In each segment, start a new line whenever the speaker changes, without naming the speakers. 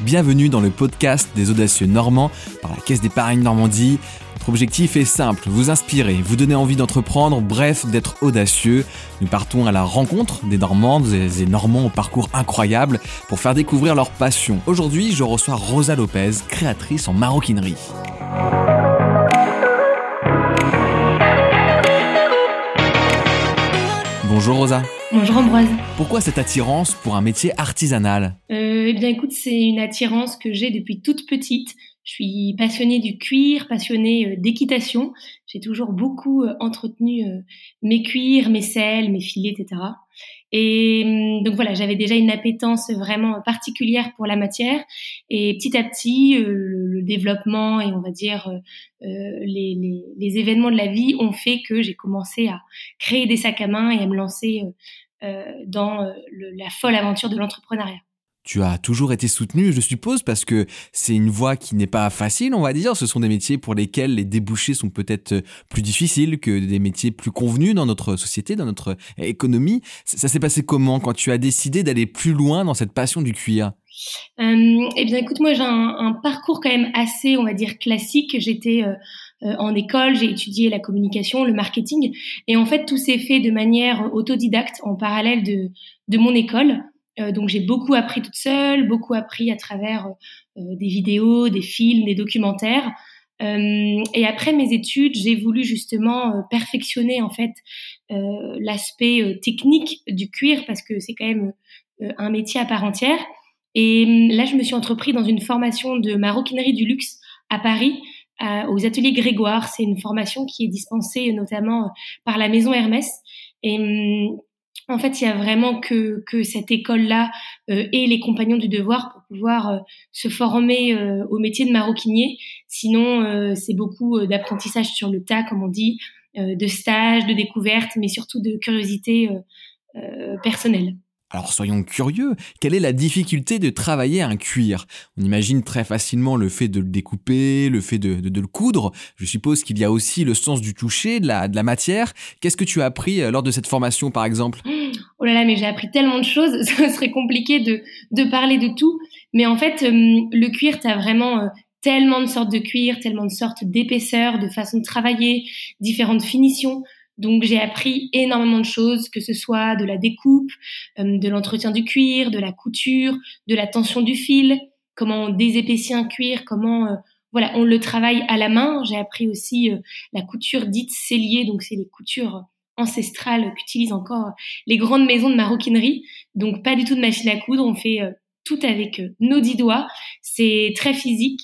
Bienvenue dans le podcast des audacieux normands par la Caisse d'épargne Normandie. Notre objectif est simple, vous inspirer, vous donner envie d'entreprendre, bref, d'être audacieux. Nous partons à la rencontre des Normandes et des Normands au parcours incroyable pour faire découvrir leur passion. Aujourd'hui, je reçois Rosa Lopez, créatrice en maroquinerie. Bonjour Rosa.
Bonjour Ambroise.
Pourquoi cette attirance pour un métier artisanal?
Euh, Eh bien écoute, c'est une attirance que j'ai depuis toute petite. Je suis passionnée du cuir, passionnée euh, d'équitation. J'ai toujours beaucoup euh, entretenu euh, mes cuirs, mes selles, mes filets, etc. Et hum, donc voilà, j'avais déjà une appétence vraiment particulière pour la matière. Et petit à petit, le, développement et on va dire les, événements de la vie ont fait que j'ai commencé à créer des sacs à main et à me lancer dans la folle aventure de l'entrepreneuriat.
Tu as toujours été soutenu, je suppose, parce que c'est une voie qui n'est pas facile, on va dire. Ce sont des métiers pour lesquels les débouchés sont peut-être plus difficiles que des métiers plus convenus dans notre société, dans notre économie. Ça, s'est passé comment quand tu as décidé d'aller plus loin dans cette passion du cuir?
Euh, Eh bien, écoute, moi j'ai un, parcours quand même assez, on va dire, classique. J'étais euh, euh, en école, j'ai étudié la communication, le marketing, et en fait tout s'est fait de manière autodidacte en parallèle de, de mon école. Euh, donc j'ai beaucoup appris toute seule, beaucoup appris à travers euh, des vidéos, des films, des documentaires. Euh, et après mes études, j'ai voulu justement perfectionner en fait l'aspect technique du cuir parce que c'est quand même un métier à part entière. Et là, je me suis entrepris dans une formation de maroquinerie du luxe à Paris, aux ateliers Grégoire. C'est une formation qui est dispensée notamment par la maison Hermès. Et en fait, il y a vraiment que, que cette école-là euh, et les compagnons du devoir pour pouvoir euh, se former euh, au métier de maroquinier. Sinon, c'est beaucoup d'apprentissage sur le tas, comme on dit, de stages, de découvertes, mais surtout de curiosité personnelle.
Alors soyons curieux, quelle est la difficulté de travailler un cuir? On imagine très facilement le fait de le découper, le fait de, de, le coudre. Je suppose qu'il y a aussi le sens du toucher, de la, de la matière. Qu'est-ce que tu as appris euh, lors de cette formation par exemple?
Oh là là, mais j'ai appris tellement de choses, ce serait compliqué de, de parler de tout. Mais en fait, euh, le cuir, tu as vraiment euh, tellement de sortes de cuir, tellement de sortes d'épaisseurs, de façons de travailler, différentes finitions. Donc j'ai appris énormément de choses, que ce soit de la découpe, euh, de l'entretien du cuir, de la couture, de la tension du fil, comment on désépaissit un cuir, comment voilà on le travaille à la main. J'ai appris aussi la couture dite cellier, donc c'est les coutures ancestrales qu'utilisent encore les grandes maisons de maroquinerie. Donc pas du tout de machine à coudre, on fait tout avec nos dix doigts. C'est très physique.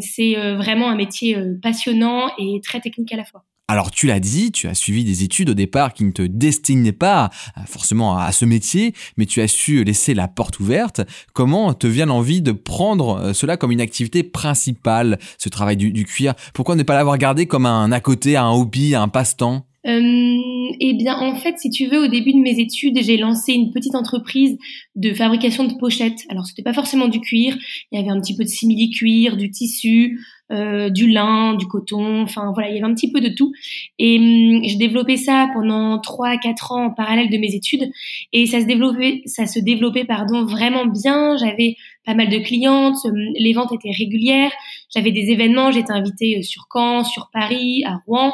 c'est vraiment un métier passionnant et très technique à la fois.
Alors tu l'as dit, tu as suivi des études au départ qui ne te destinaient pas forcément à ce métier, mais tu as su laisser la porte ouverte. Comment te vient l'envie de prendre euh, cela comme une activité principale, ce travail du, cuir? Pourquoi ne pas l'avoir gardé comme un à côté, un hobby, un passe-temps?
Euh, eh bien, en fait, si tu veux, au début de mes études, j'ai lancé une petite entreprise de fabrication de pochettes. Alors, c'était pas forcément du cuir. Il y avait un petit peu de simili-cuir, du tissu, euh, du lin, du coton. Enfin, voilà, il y avait un petit peu de tout. Et hum, j'ai développé ça pendant trois à quatre ans en parallèle de mes études. Et ça se développait, ça se développait, pardon, vraiment bien. J'avais pas mal de clientes. Hum, les ventes étaient régulières. J'avais des événements. J'étais invitée euh, sur Caen, sur Paris, à Rouen.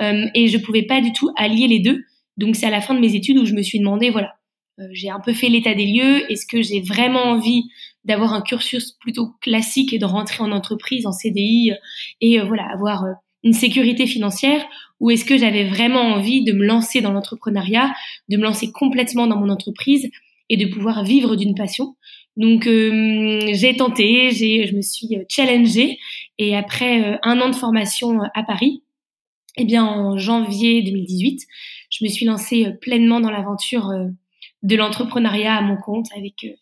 Euh, et je pouvais pas du tout allier les deux. Donc c'est à la fin de mes études où je me suis demandé, voilà, euh, j'ai un peu fait l'état des lieux. Est-ce que j'ai vraiment envie d'avoir un cursus plutôt classique et de rentrer en entreprise, en CDI et euh, voilà avoir une sécurité financière? Ou est-ce que j'avais vraiment envie de me lancer dans l'entrepreneuriat, de me lancer complètement dans mon entreprise et de pouvoir vivre d'une passion? Donc j'ai tenté, j'ai, je me suis challengée et après un an de formation à Paris, eh bien, en janvier 2018, je me suis lancée euh, pleinement dans l'aventure euh, de l'entrepreneuriat à mon compte avec euh,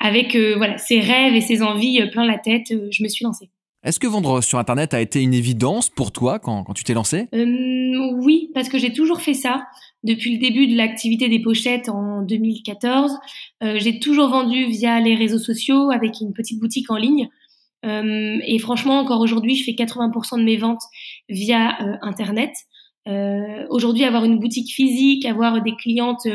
avec voilà ses rêves et ses envies plein la tête. je me suis lancée.
Est-ce que vendre sur Internet a été une évidence pour toi quand, quand tu t'es lancée?
Oui, parce que j'ai toujours fait ça. Depuis le début de l'activité des pochettes en 2014, j'ai toujours vendu via les réseaux sociaux avec une petite boutique en ligne. Euh, et franchement, encore aujourd'hui, je fais 80% de mes ventes via euh, Internet. Euh, aujourd'hui, avoir une boutique physique, avoir des clientes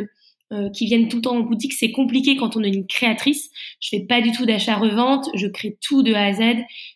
euh, qui viennent tout le temps en boutique, c'est compliqué quand on est une créatrice. Je fais pas du tout d'achat-revente, je crée tout de A à Z.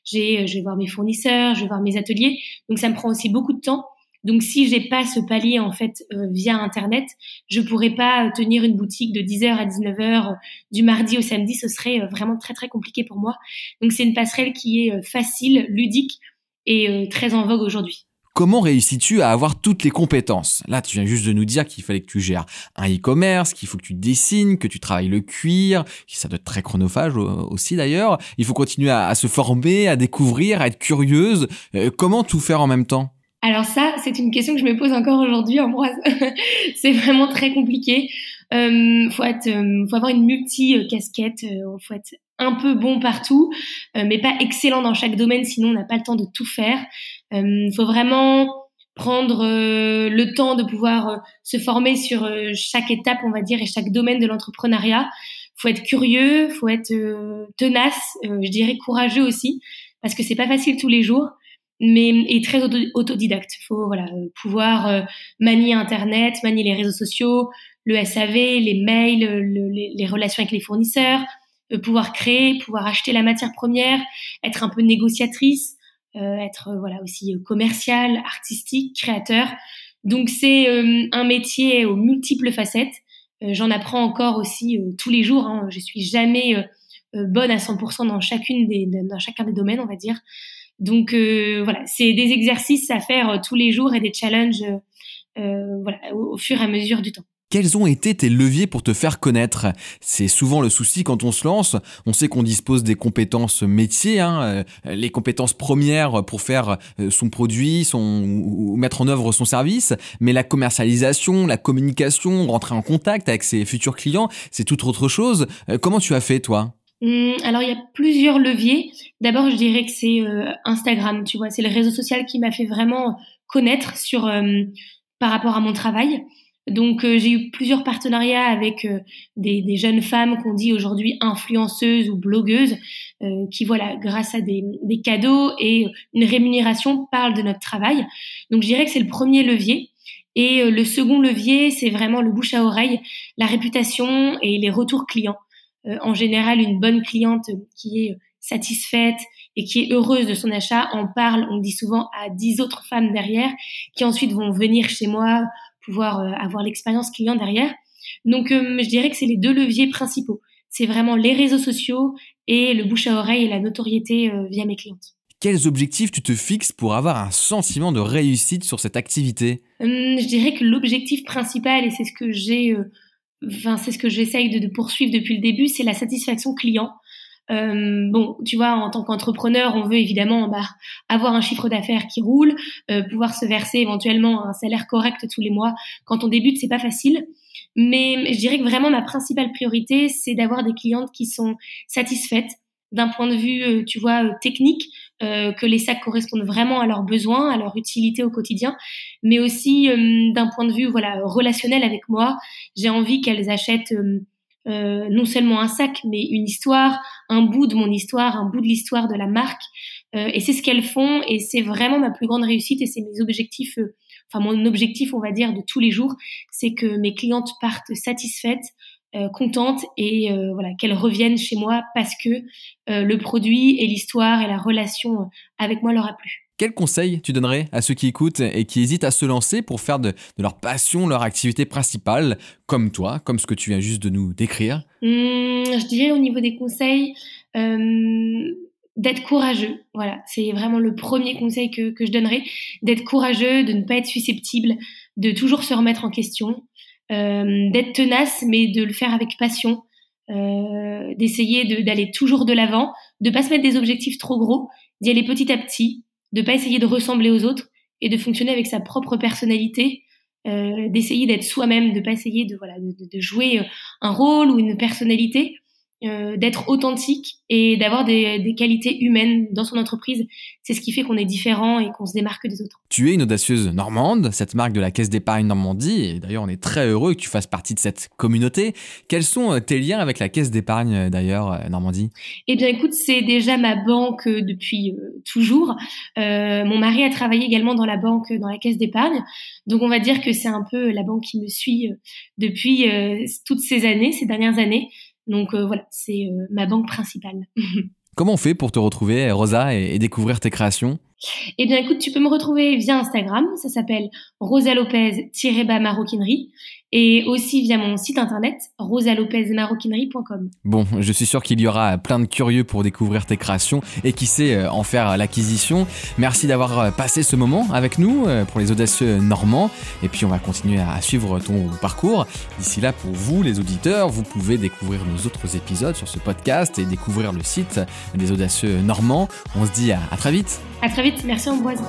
J'ai, euh, je vais voir mes fournisseurs, je vais voir mes ateliers, donc ça me prend aussi beaucoup de temps. Donc si j'ai pas ce palier en fait euh, via internet, je pourrais pas tenir une boutique de 10h à 19h du mardi au samedi, ce serait vraiment très très compliqué pour moi. Donc c'est une passerelle qui est facile, ludique et très en vogue aujourd'hui.
Comment réussis-tu à avoir toutes les compétences? Là, tu viens juste de nous dire qu'il fallait que tu gères un e-commerce, qu'il faut que tu dessines, que tu travailles le cuir, ça doit être très chronophage aussi d'ailleurs. Il faut continuer à, se former, à découvrir, à être curieuse. Euh, comment tout faire en même temps?
Alors ça, c'est une question que je me pose encore aujourd'hui, Ambroise. c'est vraiment très compliqué. Euh, faut être, euh, faut avoir une multi casquette. Euh, faut être un peu bon partout, euh, mais pas excellent dans chaque domaine, sinon on n'a pas le temps de tout faire. Il faut vraiment prendre le temps de pouvoir se former sur chaque étape, on va dire, et chaque domaine de l'entrepreneuriat. Faut être curieux, faut être tenace, je dirais courageux aussi, parce que c'est pas facile tous les jours mais et très autodidacte. Faut voilà pouvoir euh, manier Internet, manier les réseaux sociaux, le SAV, les mails, les, relations avec les fournisseurs, euh, pouvoir créer, pouvoir acheter la matière première, être un peu négociatrice, euh, être voilà aussi commercial, artistique, créateur. Donc c'est un métier aux multiples facettes. J'en apprends encore aussi tous les jours. Hein. Je suis jamais bonne à 100% dans chacune des dans chacun des domaines, on va dire. Donc euh, voilà, c'est des exercices à faire euh, tous les jours et des challenges euh, au, fur et à mesure du temps.
Quels ont été tes leviers pour te faire connaître? C'est souvent le souci quand on se lance. On sait qu'on dispose des compétences métiers, hein, les compétences premières pour faire son produit, son ou mettre en œuvre son service. Mais la commercialisation, la communication, rentrer en contact avec ses futurs clients, c'est tout autre chose. Comment tu as fait toi?
Hum, alors il y a plusieurs leviers. D'abord, je dirais que c'est euh, Instagram, tu vois, c'est le réseau social qui m'a fait vraiment connaître sur euh, par rapport à mon travail. Donc euh, j'ai eu plusieurs partenariats avec des, des, jeunes femmes qu'on dit aujourd'hui influenceuses ou blogueuses, qui voilà, grâce à des, des, cadeaux et une rémunération, parlent de notre travail. Donc je dirais que c'est le premier levier. Et le second levier, c'est vraiment le bouche à oreille, la réputation et les retours clients. Euh, en général une bonne cliente qui est satisfaite et qui est heureuse de son achat en parle, on dit souvent, à dix autres femmes derrière, qui ensuite vont venir chez moi, pouvoir euh, avoir l'expérience client derrière. Donc, euh, je dirais que c'est les deux leviers principaux. C'est vraiment les réseaux sociaux et le bouche à oreille et la notoriété via mes clientes.
Quels objectifs tu te fixes pour avoir un sentiment de réussite sur cette activité?
Hum, Je dirais que l'objectif principal, et c'est ce que j'ai enfin c'est ce que j'essaye de, de, poursuivre depuis le début, c'est la satisfaction client. Euh, bon, tu vois, en tant qu'entrepreneur, on veut évidemment bah, avoir un chiffre d'affaires qui roule, euh, pouvoir se verser éventuellement un salaire correct tous les mois. Quand on débute, c'est pas facile, mais je dirais que vraiment ma principale priorité, c'est d'avoir des clientes qui sont satisfaites d'un point de vue, euh, tu vois, euh, technique, euh, que les sacs correspondent vraiment à leurs besoins, à leur utilité au quotidien, mais aussi d'un point de vue, voilà, relationnel avec moi. J'ai envie qu'elles achètent non seulement un sac, mais une histoire, un bout de mon histoire, un bout de l'histoire de la marque. et c'est ce qu'elles font, et c'est vraiment ma plus grande réussite, et c'est mes objectifs, enfin mon objectif, on va dire, de tous les jours, c'est que mes clientes partent satisfaites, euh, contente et euh, voilà qu'elle revienne chez moi parce que euh, le produit et l'histoire et la relation avec moi leur a plu.
Quel conseil tu donnerais à ceux qui écoutent et qui hésitent à se lancer pour faire de, leur passion leur activité principale, comme toi, comme ce que tu viens juste de nous décrire?
Mmh, Je dirais au niveau des conseils, d'être courageux. Voilà, c'est vraiment le premier conseil que, que je donnerais, d'être courageux, de ne pas être susceptible, de toujours se remettre en question, euh, d'être tenace, mais de le faire avec passion, euh, d'essayer d'aller toujours de l'avant, de pas se mettre des objectifs trop gros, d'y aller petit à petit, de pas essayer de ressembler aux autres et de fonctionner avec sa propre personnalité, euh, d'essayer d'être soi-même, de pas essayer de voilà de, de, jouer un rôle ou une personnalité. Euh, d'être authentique et d'avoir des, des, qualités humaines dans son entreprise. C'est ce qui fait qu'on est différent et qu'on se démarque des autres.
Tu es une audacieuse normande, cette marque de la Caisse d'épargne Normandie, et d'ailleurs on est très heureux que tu fasses partie de cette communauté. Quels sont euh, tes liens avec la Caisse d'épargne euh, d'ailleurs Normandie?
Eh bien écoute, c'est déjà ma banque depuis toujours. Euh, mon mari a travaillé également dans la banque, dans la Caisse d'épargne, donc on va dire que c'est un peu la banque qui me suit depuis toutes ces années, ces dernières années. Donc euh, voilà, c'est euh, ma banque principale.
Comment on fait pour te retrouver, Rosa, et, découvrir tes créations?
Eh bien, écoute, tu peux me retrouver via Instagram. Ça s'appelle Rosa Lopez-maroquinerie et aussi via mon site internet rosalopezmaroquinerie.com.
Bon, je suis sûr qu'il y aura plein de curieux pour découvrir tes créations et qui sait euh, en faire l'acquisition. Merci d'avoir euh, passé ce moment avec nous euh, pour les audacieux normands et puis on va continuer à suivre ton parcours. D'ici là, pour vous les auditeurs, vous pouvez découvrir nos autres épisodes sur ce podcast et découvrir le site des audacieux normands. On se dit à, à très vite.
À très vite, merci Ambroise.